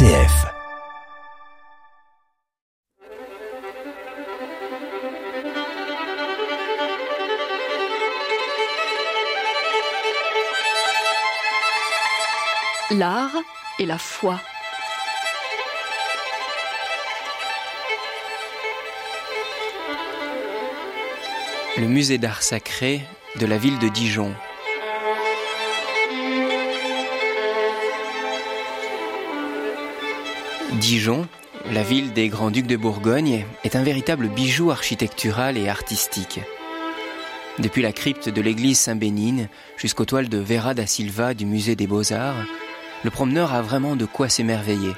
RCF. L'art et la foi. Le musée d'art sacré de la ville de Dijon. Dijon, la ville des grands-ducs de Bourgogne, est un véritable bijou architectural et artistique. Depuis la crypte de l'église Saint-Bénigne jusqu'aux toiles de Vera da Silva du musée des Beaux-Arts, le promeneur a vraiment de quoi s'émerveiller.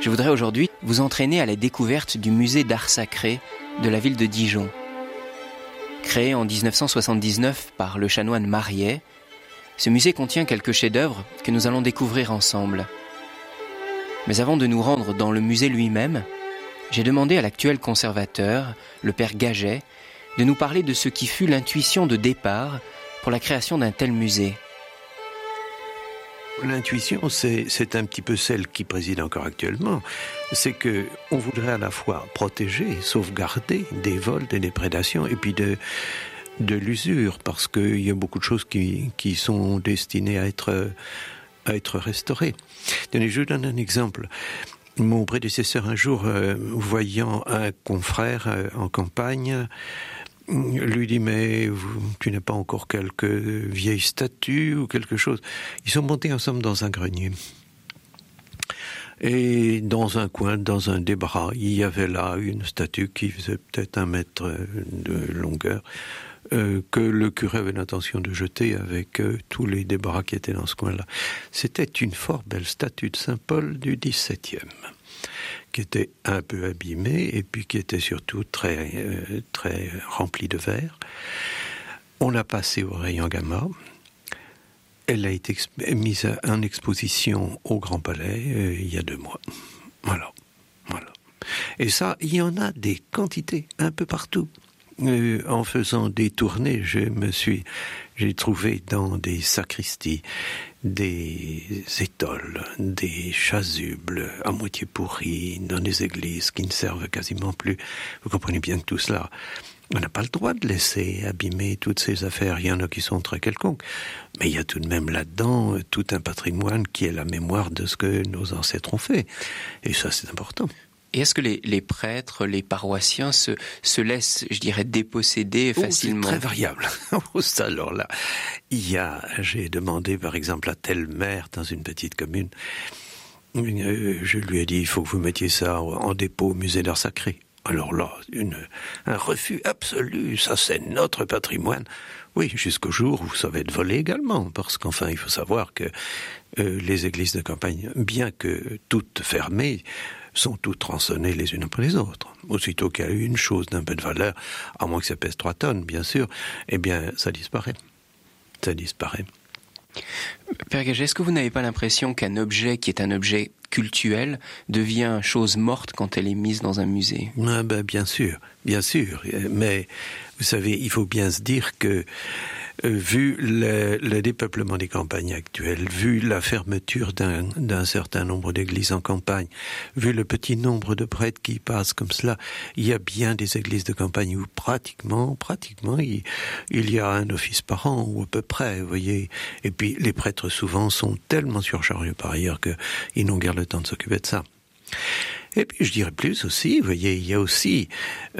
Je voudrais aujourd'hui vous entraîner à la découverte du musée d'art sacré de la ville de Dijon. Créé en 1979 par le chanoine Mariet, ce musée contient quelques chefs-d'œuvre que nous allons découvrir ensemble. Mais avant de nous rendre dans le musée lui-même, j'ai demandé à l'actuel conservateur, le père Gaget, de nous parler de ce qui fut l'intuition de départ pour la création d'un tel musée. L'intuition, c'est un petit peu celle qui préside encore actuellement. C'est que on voudrait à la fois protéger, sauvegarder des vols, des prédations, et puis de, l'usure, parce qu'il y a beaucoup de choses qui sont destinées à être, à être restaurées. Tenez, je vous donne un exemple. Mon prédécesseur, un jour, euh, voyant un confrère euh, en campagne, lui dit mais tu n'as pas encore quelques vieilles statues ou quelque chose. Ils sont montés ensemble dans un grenier. Et dans un coin, dans un des bras, il y avait là une statue qui faisait peut-être un mètre de longueur, euh, que le curé avait l'intention de jeter avec euh, tous les débras qui étaient dans ce coin-là. C'était une fort belle statue de Saint Paul du XVIIe qui était un peu abîmé et puis qui était surtout très, euh, très rempli de verre. On l'a passé au rayon gamma. Elle a été mise en exposition au Grand Palais il y a deux mois. Voilà. voilà. Et ça, il y en a des quantités un peu partout. Euh, en faisant des tournées, je me suis, j'ai trouvé dans des sacristies, des étoles, des chasubles à moitié pourris dans des églises qui ne servent quasiment plus. Vous comprenez bien que tout cela, on n'a pas le droit de laisser abîmer toutes ces affaires. Il y en a qui sont très quelconques. Mais il y a tout de même là-dedans tout un patrimoine qui est la mémoire de ce que nos ancêtres ont fait. Et ça, c'est important. Et est-ce que les, les, prêtres, les paroissiens se, se laissent, je dirais, déposséder oh, facilement C'est très variable. Oh, alors là, il y a, j'ai demandé par exemple à tel maire dans une petite commune, euh, je lui ai dit, il faut que vous mettiez ça en dépôt au musée d'art sacré. Alors là, une, un refus absolu, ça c'est notre patrimoine. Oui, jusqu'au jour où ça va être volé également, parce qu'enfin, il faut savoir que euh, les églises de campagne, bien que toutes fermées, sont toutes tronçonnées les unes après les autres. Aussitôt qu'il y a eu une chose d'un peu de valeur, à moins que ça pèse trois tonnes, bien sûr, eh bien, ça disparaît. Ça disparaît. Père Gaget, est-ce que vous n'avez pas l'impression qu'un objet qui est un objet cultuel devient chose morte quand elle est mise dans un musée? Ah ben, Bien sûr, bien sûr. Mais vous savez, il faut bien se dire que vu le, le, dépeuplement des campagnes actuelles, vu la fermeture d'un certain nombre d'églises en campagne, vu le petit nombre de prêtres qui passent comme cela, il y a bien des églises de campagne où pratiquement, pratiquement, il, il y a un office par an ou à peu près, vous voyez. Et puis les prêtres souvent sont tellement surchargés par ailleurs qu'ils n'ont guère le temps de s'occuper de ça. Et puis je dirais plus aussi, vous voyez, il y a aussi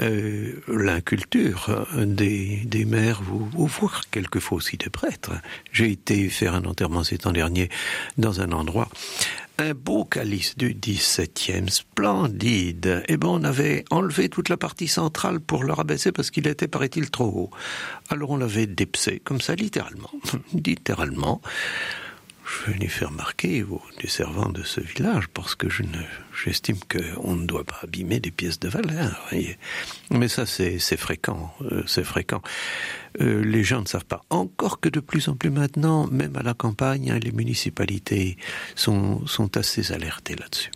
euh, l'inculture des, des mères ou, voire quelquefois aussi des prêtres. J'ai été faire un enterrement cet an dernier dans un endroit un beau calice du XVIIe, splendide. Et ben, on avait enlevé toute la partie centrale pour le rabaisser parce qu'il était, paraît-il, trop haut. Alors on l'avait dépsé, comme ça, littéralement. littéralement je lui faire remarquer aux des servants de ce village parce que je ne, j'estime qu'on ne doit pas abîmer des pièces de valeur. Voyez. Mais ça, c'est, c'est fréquent, euh, c'est fréquent. Euh, les gens ne savent pas. Encore que de plus en plus maintenant, même à la campagne, hein, les municipalités sont, sont assez alertées là-dessus.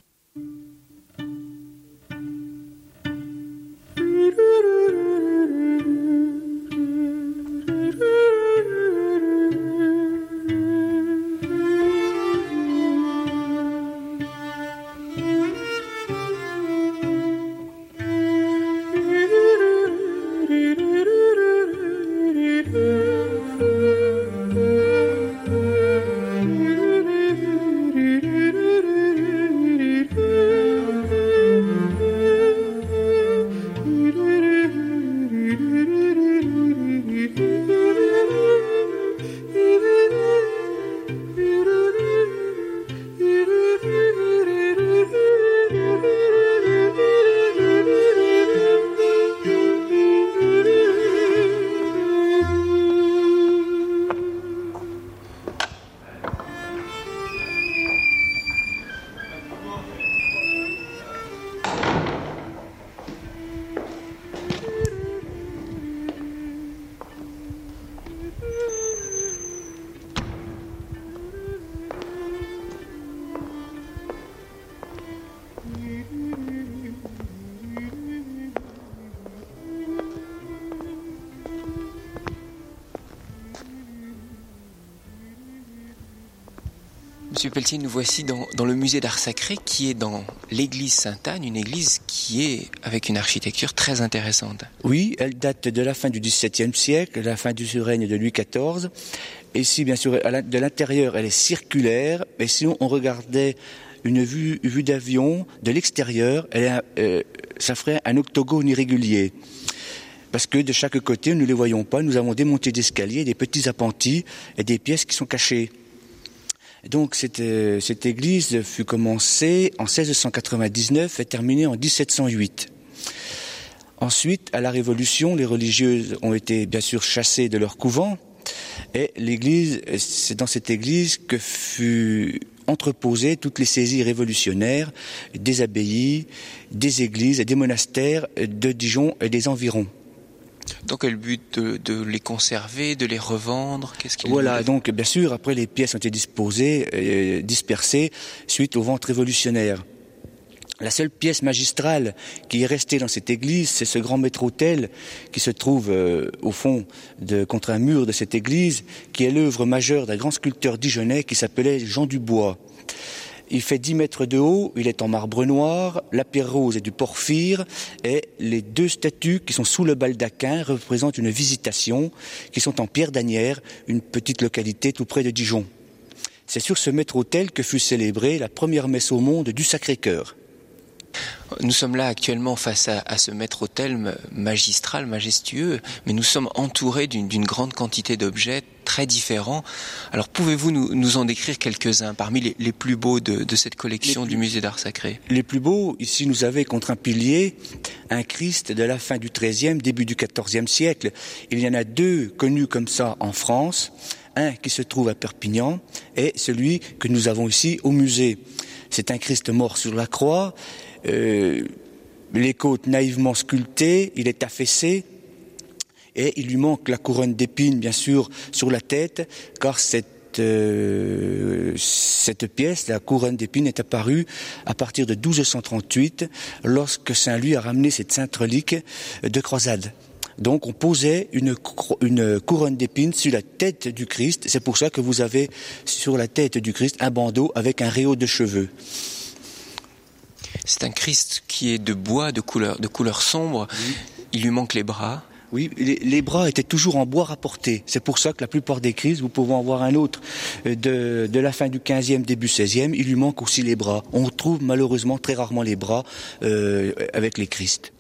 Monsieur Pelletier, nous voici dans, le musée d'art sacré qui est dans l'église Sainte-Anne, une église qui est avec une architecture très intéressante. Oui, elle date de la fin du XVIIe siècle, la fin du règne de Louis XIV. Et si, bien sûr, de l'intérieur, elle est circulaire, mais si on regardait une vue, d'avion de l'extérieur, euh, ça ferait un octogone irrégulier. Parce que de chaque côté, nous ne les voyons pas, nous avons démonté d'escaliers, des petits appentis et des pièces qui sont cachées. Donc cette, euh, cette église fut commencée en 1699 et terminée en 1708. Ensuite, à la Révolution, les religieuses ont été bien sûr chassées de leur couvent et l'église, c'est dans cette église que fut entreposées toutes les saisies révolutionnaires des abbayes, des églises et des monastères de Dijon et des environs. Donc, quel but de, les conserver, de les revendre Qu'est-ce Voilà, donc bien sûr, après les pièces ont été disposées, euh, dispersées suite aux ventes révolutionnaires. La seule pièce magistrale qui est restée dans cette église, c'est ce grand maître-autel qui se trouve euh, au fond de, contre un mur de cette église, qui est l'œuvre majeure d'un grand sculpteur dijonnais qui s'appelait Jean Dubois. Il fait 10 mètres de haut, il est en marbre noir, la pierre rose est du porphyre, et les deux statues qui sont sous le baldaquin représentent une visitation, qui sont en pierre d'Anière, une petite localité tout près de Dijon. C'est sur ce maître-autel que fut célébrée la première messe au monde du Sacré-Cœur. Nous sommes là actuellement face à, ce maître-autel magistral, majestueux, mais nous sommes entourés d'une grande quantité d'objets très différents. Alors pouvez-vous nous, en décrire quelques-uns parmi les, plus beaux de, cette collection du musée d'art sacré? Les plus beaux, ici nous avons contre un pilier un Christ de la fin du XIIIe, début du XIVe siècle. Il y en a deux connus comme ça en France, un qui se trouve à Perpignan et celui que nous avons ici au musée. C'est un Christ mort sur la croix euh, les côtes naïvement sculptées, il est affaissé, et il lui manque la couronne d'épines, bien sûr, sur la tête, car cette, euh, cette pièce, la couronne d'épines, est apparue à partir de 1238, lorsque Saint Louis a ramené cette sainte relique de croisade. Donc on posait une, une couronne d'épines sur la tête du Christ. C'est pour ça que vous avez sur la tête du Christ un bandeau avec un réau de cheveux. C'est un Christ qui est de bois, de couleur, de couleur sombre. Il lui manque les bras. Oui, les, bras étaient toujours en bois rapporté. C'est pour ça que la plupart des Christ, vous pouvez en voir un autre euh, de, de la fin du 15e, début 16e, il lui manque aussi les bras. On trouve malheureusement très rarement les bras euh, avec les Christ.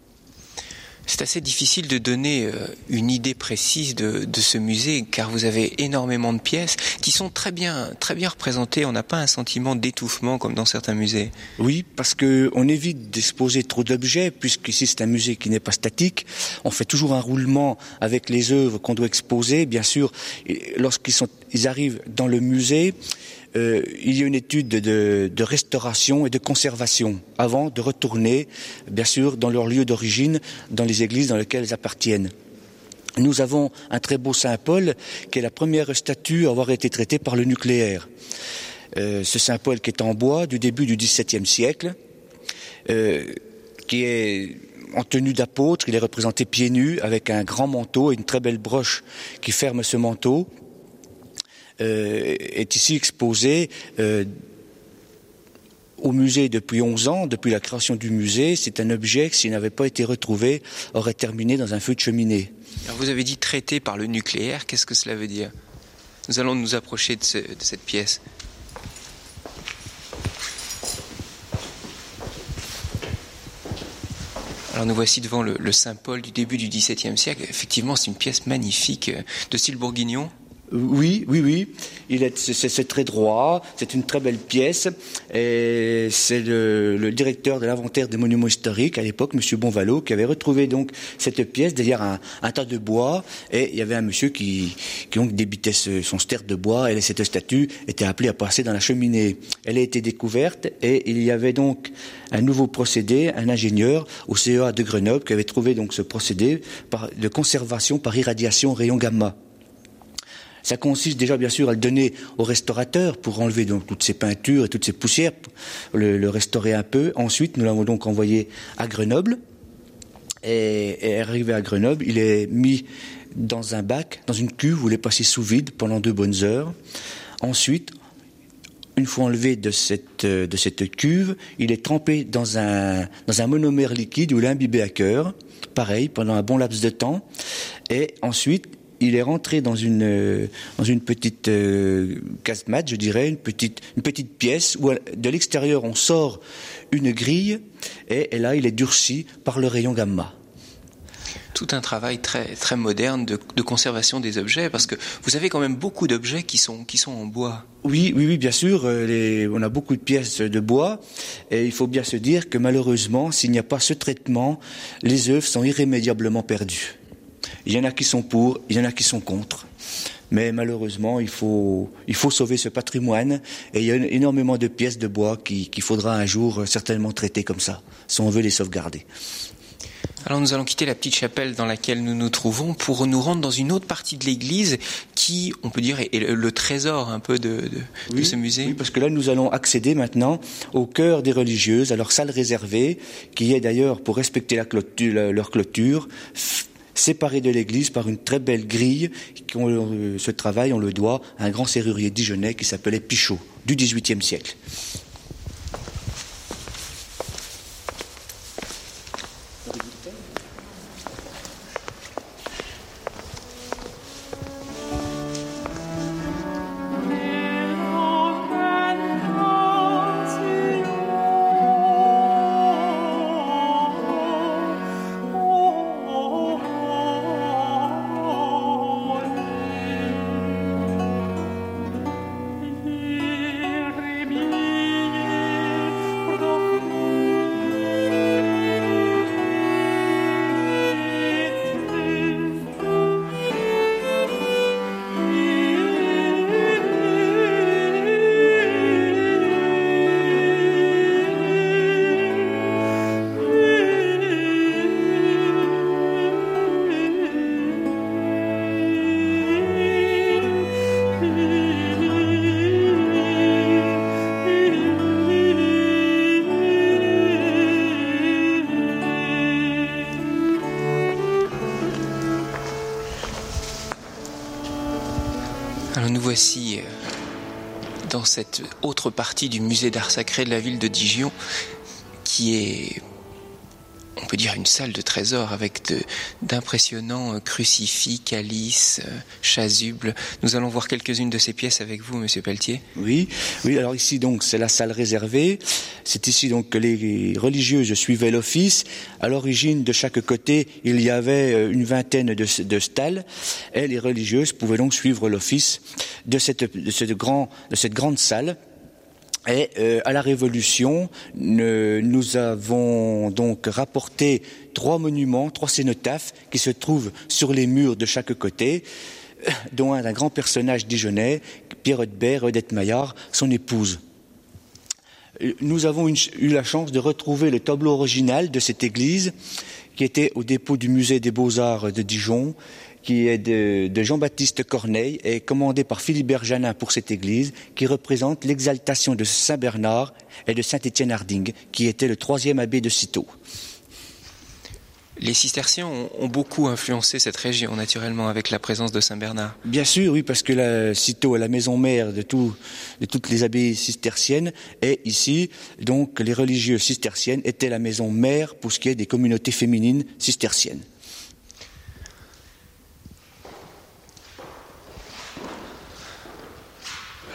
C'est assez difficile de donner euh, une idée précise de, ce musée car vous avez énormément de pièces qui sont très bien, très bien représentées. On n'a pas un sentiment d'étouffement comme dans certains musées. Oui, parce que on évite d'exposer trop d'objets puisqu'ici c'est un musée qui n'est pas statique. On fait toujours un roulement avec les œuvres qu'on doit exposer. Bien sûr, lorsqu'ils sont, ils arrivent dans le musée, euh, il y a une étude de, restauration et de conservation avant de retourner, bien sûr, dans leur lieu d'origine, dans les églises dans lesquelles elles appartiennent. Nous avons un très beau Saint Paul, qui est la première statue à avoir été traitée par le nucléaire. Euh, ce Saint Paul qui est en bois du début du XVIIe siècle, euh, qui est en tenue d'apôtre, il est représenté pieds nus avec un grand manteau et une très belle broche qui ferme ce manteau. Euh, est ici exposé euh, au musée depuis 11 ans, depuis la création du musée. C'est un objet qui, s'il n'avait pas été retrouvé, aurait terminé dans un feu de cheminée. Alors vous avez dit traité par le nucléaire, qu'est-ce que cela veut dire? Nous allons nous approcher de, cette pièce. Alors nous voici devant le, le Saint-Paul du début du XVIIe siècle. Effectivement, c'est une pièce magnifique euh, de style bourguignon. Oui, oui, oui. C'est, très droit. C'est une très belle pièce. Et c'est le, directeur de l'inventaire des monuments historiques à l'époque, Monsieur Bonvalo, qui avait retrouvé donc cette pièce derrière un, tas de bois. Et il y avait un monsieur qui, qui débitait son ster de bois. Et cette statue était appelée à passer dans la cheminée. Elle a été découverte et il y avait donc un nouveau procédé, un ingénieur au CEA de Grenoble qui avait trouvé donc ce procédé de conservation par irradiation rayon gamma. Ça consiste déjà bien sûr à le donner au restaurateur pour enlever donc toutes ces peintures et toutes ces poussières, le, le restaurer un peu. Ensuite, nous l'avons donc envoyé à Grenoble. Et, et, arrivé à Grenoble, il est mis dans un bac, dans une cuve où il est passé sous vide pendant deux bonnes heures. Ensuite, une fois enlevé de cette, de cette cuve, il est trempé dans un, dans un monomère liquide ou l'imbibé à cœur, pareil, pendant un bon laps de temps. Et ensuite, il est rentré dans une dans une petite euh, casemate, je dirais, une petite une petite pièce où de l'extérieur on sort une grille et, et, là il est durci par le rayon gamma. Tout un travail très très moderne de, de conservation des objets parce que vous avez quand même beaucoup d'objets qui sont qui sont en bois. Oui, oui, oui, bien sûr. euh, Les, on a beaucoup de pièces de bois et il faut bien se dire que malheureusement, s'il n'y a pas ce traitement, les œuvres sont irrémédiablement perdues. Il y en a qui sont pour, il y en a qui sont contre. Mais malheureusement, il faut, il faut sauver ce patrimoine et il y a énormément de pièces de bois qu'il qui faudra un jour certainement traiter comme ça, si on veut les sauvegarder. Alors nous allons quitter la petite chapelle dans laquelle nous nous trouvons pour nous rendre dans une autre partie de l'église qui, on peut dire, est le, trésor un peu de, de, oui, de ce musée. Oui, parce que là nous allons accéder maintenant au cœur des religieuses, à leur salle réservée, qui est d'ailleurs, pour respecter la clôture, leur clôture, séparée de l'église par une très belle grille. On, ce travail, on le doit à un grand serrurier dijonnais qui s'appelait Pichot, du XVIIIe siècle. Alors nous voici dans cette autre partie du musée d'art sacré de la ville de Dijon, qui est, peut dire, une salle de trésor avec d'impressionnants crucifix, calices, chasubles. Nous allons voir quelques-unes de ces pièces avec vous, Monsieur Pelletier. Oui, oui. Alors ici donc c'est la salle réservée. C'est ici donc que les religieuses suivaient l'office. À l'origine, de chaque côté, il y avait une vingtaine de, stalles, et les religieuses pouvaient donc suivre l'office de cette, de cette grande salle. Et euh, à la Révolution, nous avons donc rapporté trois monuments, trois cénotaphes qui se trouvent sur les murs de chaque côté, dont un d'un grand personnage dijonnais, Pierre Hotbert, Odette Maillard, son épouse. Nous avons eu la chance de retrouver le tableau original de cette église qui était au dépôt du musée des beaux-arts de Dijon, qui est de, de Jean-Baptiste Corneille et commandé par Philibert Janin pour cette église, qui représente l'exaltation de Saint Bernard et de Saint Étienne Harding, qui était le troisième abbé de Cîteaux. Les cisterciens ont, ont, beaucoup influencé cette région, naturellement, avec la présence de Saint-Bernard. Bien sûr, oui, parce que la Cîteaux est la maison mère de, tout, de toutes les abbayes cisterciennes, et ici, donc, les religieuses cisterciennes étaient la maison mère pour ce qui est des communautés féminines cisterciennes.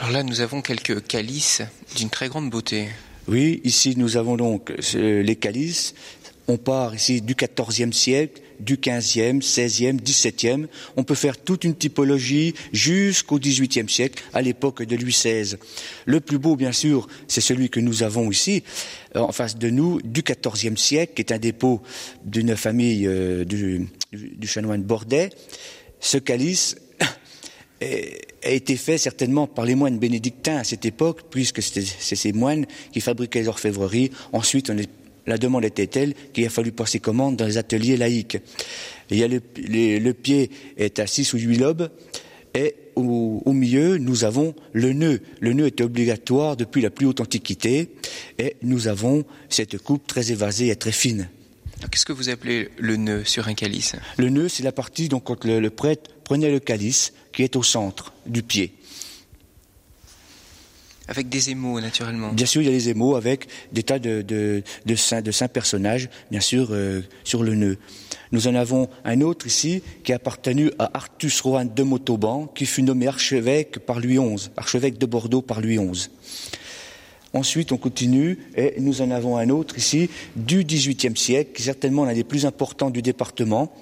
Alors là, nous avons quelques calices d'une très grande beauté. Oui, ici, nous avons donc les calices on part ici du XIVe siècle, du XVe, XVIe, XVIIe. On peut faire toute une typologie jusqu'au XVIIIe siècle, à l'époque de Louis XVI. Le plus beau, bien sûr, c'est celui que nous avons ici, en face de nous, du XIVe siècle, qui est un dépôt d'une famille euh, du, du chanoine Bordet. Ce calice a été fait certainement par les moines bénédictins à cette époque, puisque c'est ces moines qui fabriquaient les orfèvreries. Ensuite, la demande était telle qu'il a fallu passer commande dans les ateliers laïques. Il y a le, pied est à six ou huit lobes et au, au, milieu nous avons le nœud. Le nœud est obligatoire depuis la plus haute antiquité et nous avons cette coupe très évasée et très fine. Qu'est-ce que vous appelez le nœud sur un calice Le nœud, c'est la partie donc quand le, le prêtre prenait le calice qui est au centre du pied. Avec des émaux, naturellement. Bien sûr, il y a des émaux avec des tas de, de, de, saints, de saints personnages, bien sûr, euh, sur le nœud. Nous en avons un autre ici qui a appartenu à Artus Rohan de Montauban, qui fut nommé archevêque par Louis XI, archevêque de Bordeaux par Louis XI. Ensuite, on continue et nous en avons un autre ici du XVIIIe siècle, qui est certainement l'un des plus importants du département,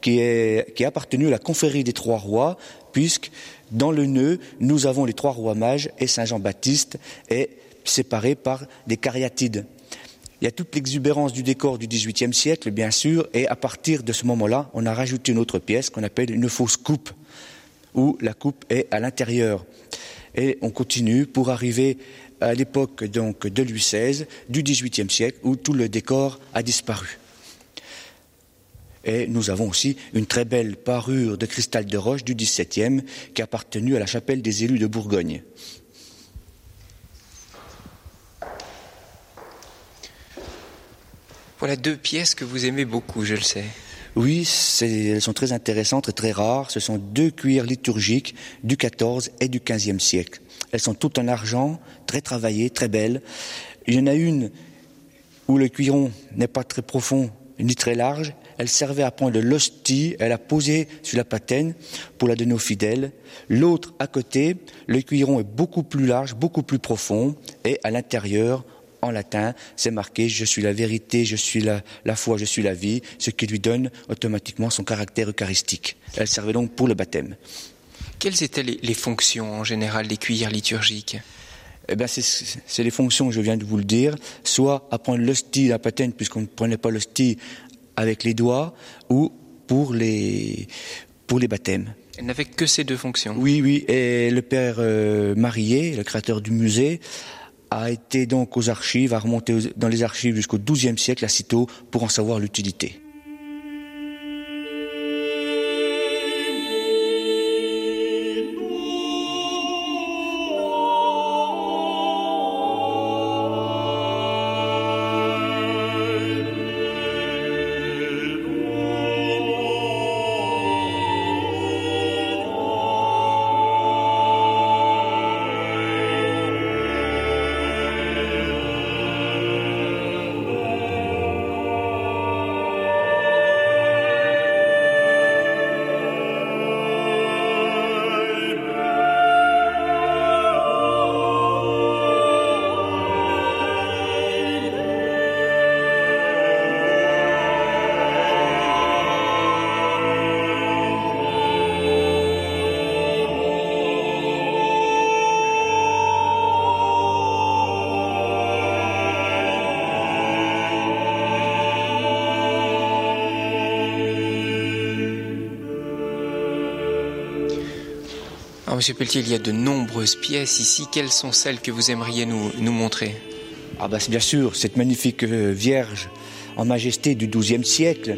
qui, est, appartenu à la confrérie des Trois Rois, puisque dans le nœud, nous avons les Trois Rois mages et Saint Jean-Baptiste, et séparés par des cariatides. Il y a toute l'exubérance du décor du XVIIIe siècle, bien sûr, et à partir de ce moment-là, on a rajouté une autre pièce qu'on appelle une fausse coupe, où la coupe est à l'intérieur. Et on continue pour arriver à l'époque donc de Louis XVI, du XVIIIe siècle, où tout le décor a disparu. Et nous avons aussi une très belle parure de cristal de roche du XVIIe qui a appartenu à la chapelle des élus de Bourgogne. Voilà deux pièces que vous aimez beaucoup, je le sais. Oui, elles sont très intéressantes et très rares. Ce sont deux cuirs liturgiques du XIV et du XVe siècle. Elles sont toutes en argent, très travaillées, très belles. Il y en a une où le cuiron n'est pas très profond ni très large. Elle servait à prendre l'hostie, elle a posé sur la patène pour la donner aux fidèles. L'autre à côté, le cuiron est beaucoup plus large, beaucoup plus profond, et à l'intérieur, en latin, c'est marqué Je suis la vérité, je suis la, foi, je suis la vie, ce qui lui donne automatiquement son caractère eucharistique. Elle servait donc pour le baptême. Quelles étaient les, les fonctions en général des cuillères liturgiques eh ben c'est les fonctions, je viens de vous le dire, soit à prendre l'hostie, la patène, puisqu'on ne prenait pas l'hostie avec les doigts, ou pour les, pour les baptêmes. Elle n'avait que ces deux fonctions Oui, oui, et le père euh, Marié, le créateur du musée, a été donc aux archives, a remonté dans les archives jusqu'au XIIe siècle à Citeaux pour en savoir l'utilité. Monsieur Pelletier, il y a de nombreuses pièces ici. Quelles sont celles que vous aimeriez nous, montrer? Ah bah bien sûr, cette magnifique Vierge en majesté du XIIe siècle.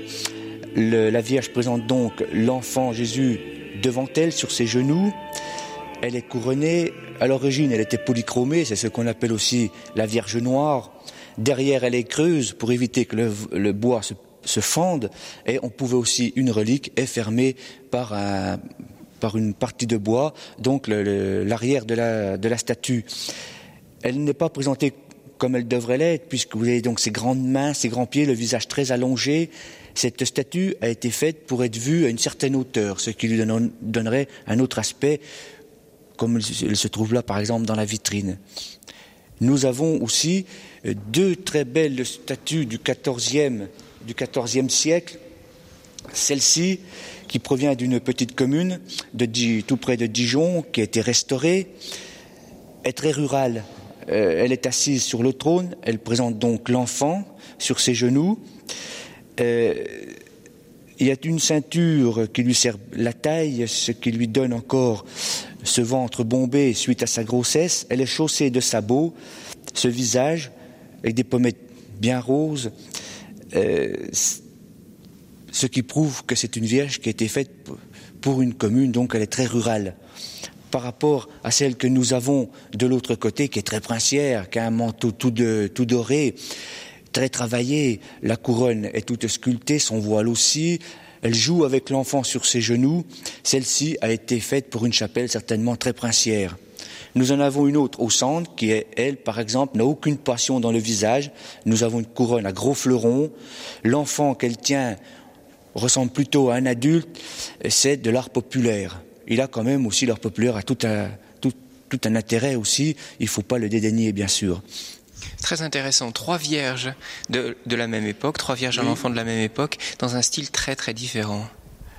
Le, la Vierge présente donc l'enfant Jésus devant elle sur ses genoux. Elle est couronnée. À l'origine, elle était polychromée, c'est ce qu'on appelle aussi la Vierge noire. Derrière, elle est creuse pour éviter que le, bois se fende. Et on pouvait aussi, une relique est fermée par un, par une partie de bois, donc l'arrière de la, statue. Elle n'est pas présentée comme elle devrait l'être, puisque vous avez donc ces grandes mains, ces grands pieds, le visage très allongé. Cette statue a été faite pour être vue à une certaine hauteur, ce qui lui donnerait un autre aspect, comme elle se trouve là, par exemple, dans la vitrine. Nous avons aussi deux très belles statues du XIVe siècle. Celle-ci, qui provient d'une petite commune tout près de Dijon, qui a été restaurée, est très rurale. Euh, elle est assise sur le trône, elle présente donc l'enfant sur ses genoux. Euh, il y a une ceinture qui lui sert la taille, ce qui lui donne encore ce ventre bombé suite à sa grossesse. Elle est chaussée de sabots, ce visage avec des pommettes bien roses. Euh, ce qui prouve que c'est une vierge qui a été faite pour une commune, donc elle est très rurale. Par rapport à celle que nous avons de l'autre côté, qui est très princière, qui a un manteau tout, doré, très travaillé, la couronne est toute sculptée, son voile aussi, elle joue avec l'enfant sur ses genoux, celle-ci a été faite pour une chapelle certainement très princière. Nous en avons une autre au centre qui est, elle, par exemple, n'a aucune passion dans le visage. Nous avons une couronne à gros fleurons. L'enfant qu'elle tient ressemble plutôt à un adulte. C'est de l'art populaire. Il a quand même aussi l'art populaire à tout un, tout, tout un intérêt aussi. Il ne faut pas le dédaigner, bien sûr. Très intéressant. Trois vierges de, de la même époque, trois vierges à l'enfant de la même époque, dans un style très très différent.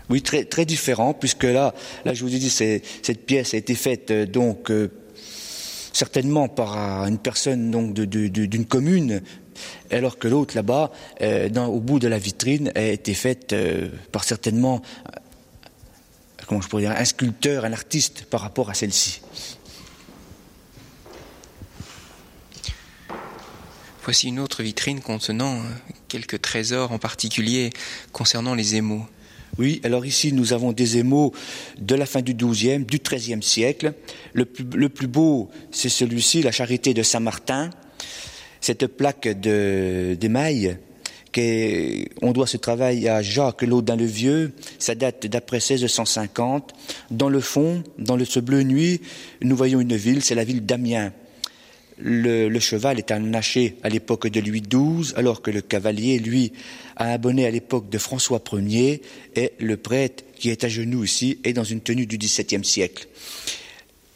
Oui, très, très différent, puisque là, là, je vous ai dit, cette pièce a été faite euh, donc euh, certainement par une personne donc d'une commune, alors que l'autre là-bas, euh, au bout de la vitrine, a été faite euh, par certainement, euh, comment je pourrais dire, un sculpteur, un artiste par rapport à celle-ci. Voici une autre vitrine contenant quelques trésors, en particulier concernant les émaux. Oui, alors ici nous avons des émaux de la fin du XIIe, du XIIIe siècle. Le plus, le plus beau, c'est celui-ci, la Charité de Saint-Martin. Cette plaque d'émail, on doit ce travail à Jacques Laudin le Vieux, ça date d'après 1650. Dans le fond, dans le, ce bleu nuit, nous voyons une ville, c'est la ville d'Amiens. Le, le, cheval est un haché à l'époque de Louis XII, alors que le cavalier, lui, a un bonnet à l'époque de François Ier, et le prêtre, qui est à genoux ici, est dans une tenue du XVIIe siècle.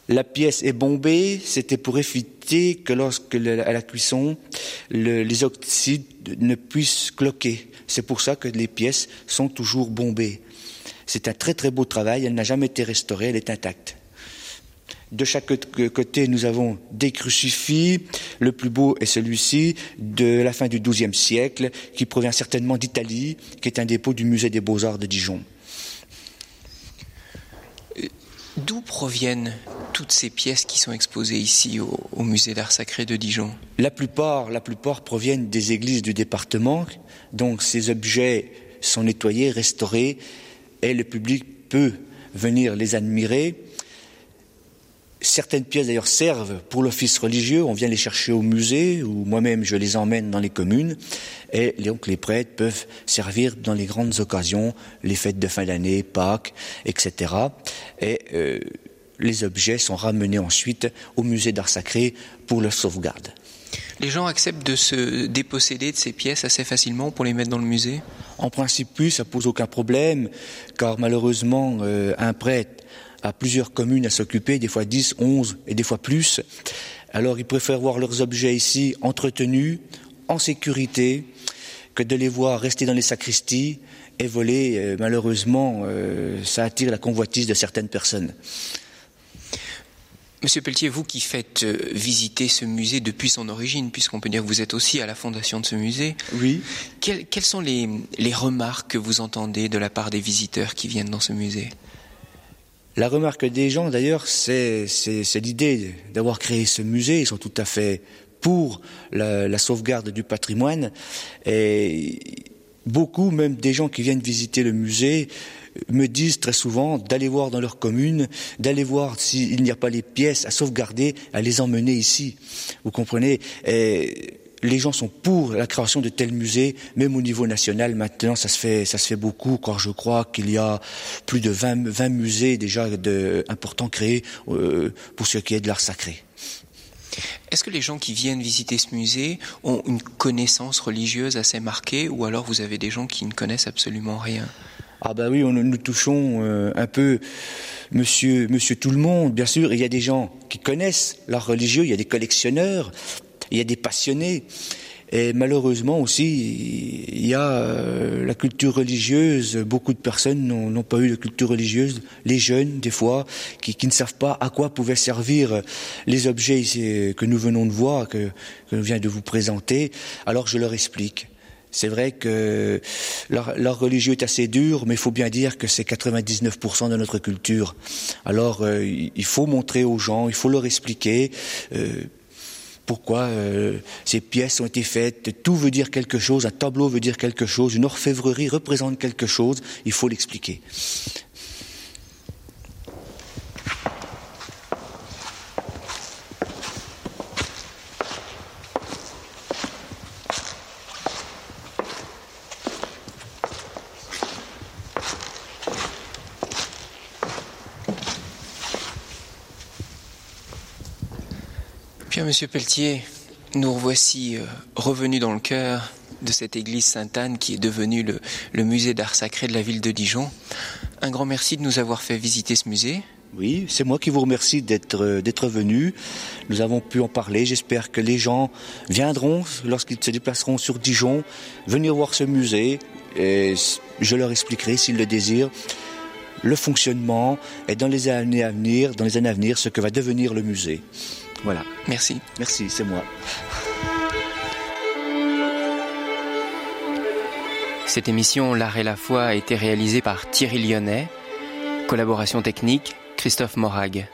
La pièce est bombée, c'était pour éviter que lorsque à la cuisson, le, les oxydes ne puissent cloquer. C'est pour ça que les pièces sont toujours bombées. C'est un très très beau travail, elle n'a jamais été restaurée, elle est intacte. De chaque côté, nous avons des crucifix. Le plus beau est celui-ci de la fin du XIIe siècle, qui provient certainement d'Italie, qui est un dépôt du musée des beaux-arts de Dijon. D'où proviennent toutes ces pièces qui sont exposées ici au, musée d'art sacré de Dijon La plupart, la plupart proviennent des églises du département. Donc ces objets sont nettoyés, restaurés, et le public peut venir les admirer. Certaines pièces d'ailleurs servent pour l'office religieux, on vient les chercher au musée ou moi-même je les emmène dans les communes et donc les prêtres peuvent servir dans les grandes occasions, les fêtes de fin d'année, Pâques, etc. Et les objets sont ramenés ensuite au musée d'art sacré pour leur sauvegarde. Les gens acceptent de se déposséder de ces pièces assez facilement pour les mettre dans le musée? En principe, oui, ça pose aucun problème, car malheureusement, euh, un prêtre à plusieurs communes à s'occuper, des fois 10, 11 et des fois plus. Alors ils préfèrent voir leurs objets ici entretenus, en sécurité, que de les voir rester dans les sacristies et voler. Euh, malheureusement, euh, ça attire la convoitise de certaines personnes. Monsieur Pelletier, vous qui faites euh, visiter ce musée depuis son origine, puisqu'on peut dire que vous êtes aussi à la fondation de ce musée, oui. quelles, quelles sont les, les remarques que vous entendez de la part des visiteurs qui viennent dans ce musée? La remarque des gens, d'ailleurs, c'est l'idée d'avoir créé ce musée. Ils sont tout à fait pour la, la sauvegarde du patrimoine. Et beaucoup, même des gens qui viennent visiter le musée, me disent très souvent d'aller voir dans leur commune, d'aller voir s'il n'y a pas les pièces à sauvegarder, à les emmener ici. Vous comprenez? Les gens sont pour la création de tels musées, même au niveau national. Maintenant, ça se fait, ça se fait beaucoup, car je crois qu'il y a plus de 20, 20 musées déjà importants créés euh, pour ce qui est de l'art sacré. Est-ce que les gens qui viennent visiter ce musée ont une connaissance religieuse assez marquée, ou alors vous avez des gens qui ne connaissent absolument rien? Ah ben oui, nous touchons euh, un peu monsieur, monsieur tout le monde, bien sûr. Il y a des gens qui connaissent l'art religieux, il y a des collectionneurs, il y a des passionnés. Et malheureusement aussi, il y a euh, la culture religieuse. Beaucoup de personnes n'ont pas eu de culture religieuse. Les jeunes, des fois, qui, ne savent pas à quoi pouvaient servir les objets ici, que nous venons de voir, que, que vient de vous présenter. Alors je leur explique. C'est vrai que l'art religieux est assez dur, mais il faut bien dire que c'est 99% de notre culture. Alors euh, il faut montrer aux gens, il faut leur expliquer. Euh, pourquoi euh, ces pièces ont été faites. Tout veut dire quelque chose, un tableau veut dire quelque chose, une orfèvrerie représente quelque chose, il faut l'expliquer. Monsieur Pelletier, nous revoici euh, revenus dans le cœur de cette église Sainte-Anne qui est devenue le, musée d'art sacré de la ville de Dijon. Un grand merci de nous avoir fait visiter ce musée. Oui, c'est moi qui vous remercie d'être euh, d'être venu. Nous avons pu en parler. J'espère que les gens viendront lorsqu'ils se déplaceront sur Dijon, venir voir ce musée. Et je leur expliquerai s'ils le désirent le fonctionnement et dans les années à venir, dans les années à venir, ce que va devenir le musée. Voilà. Merci. Merci, c'est moi. Cette émission L'Art et la foi a été réalisée par Thierry Lyonnais. Collaboration technique, Christophe Morag.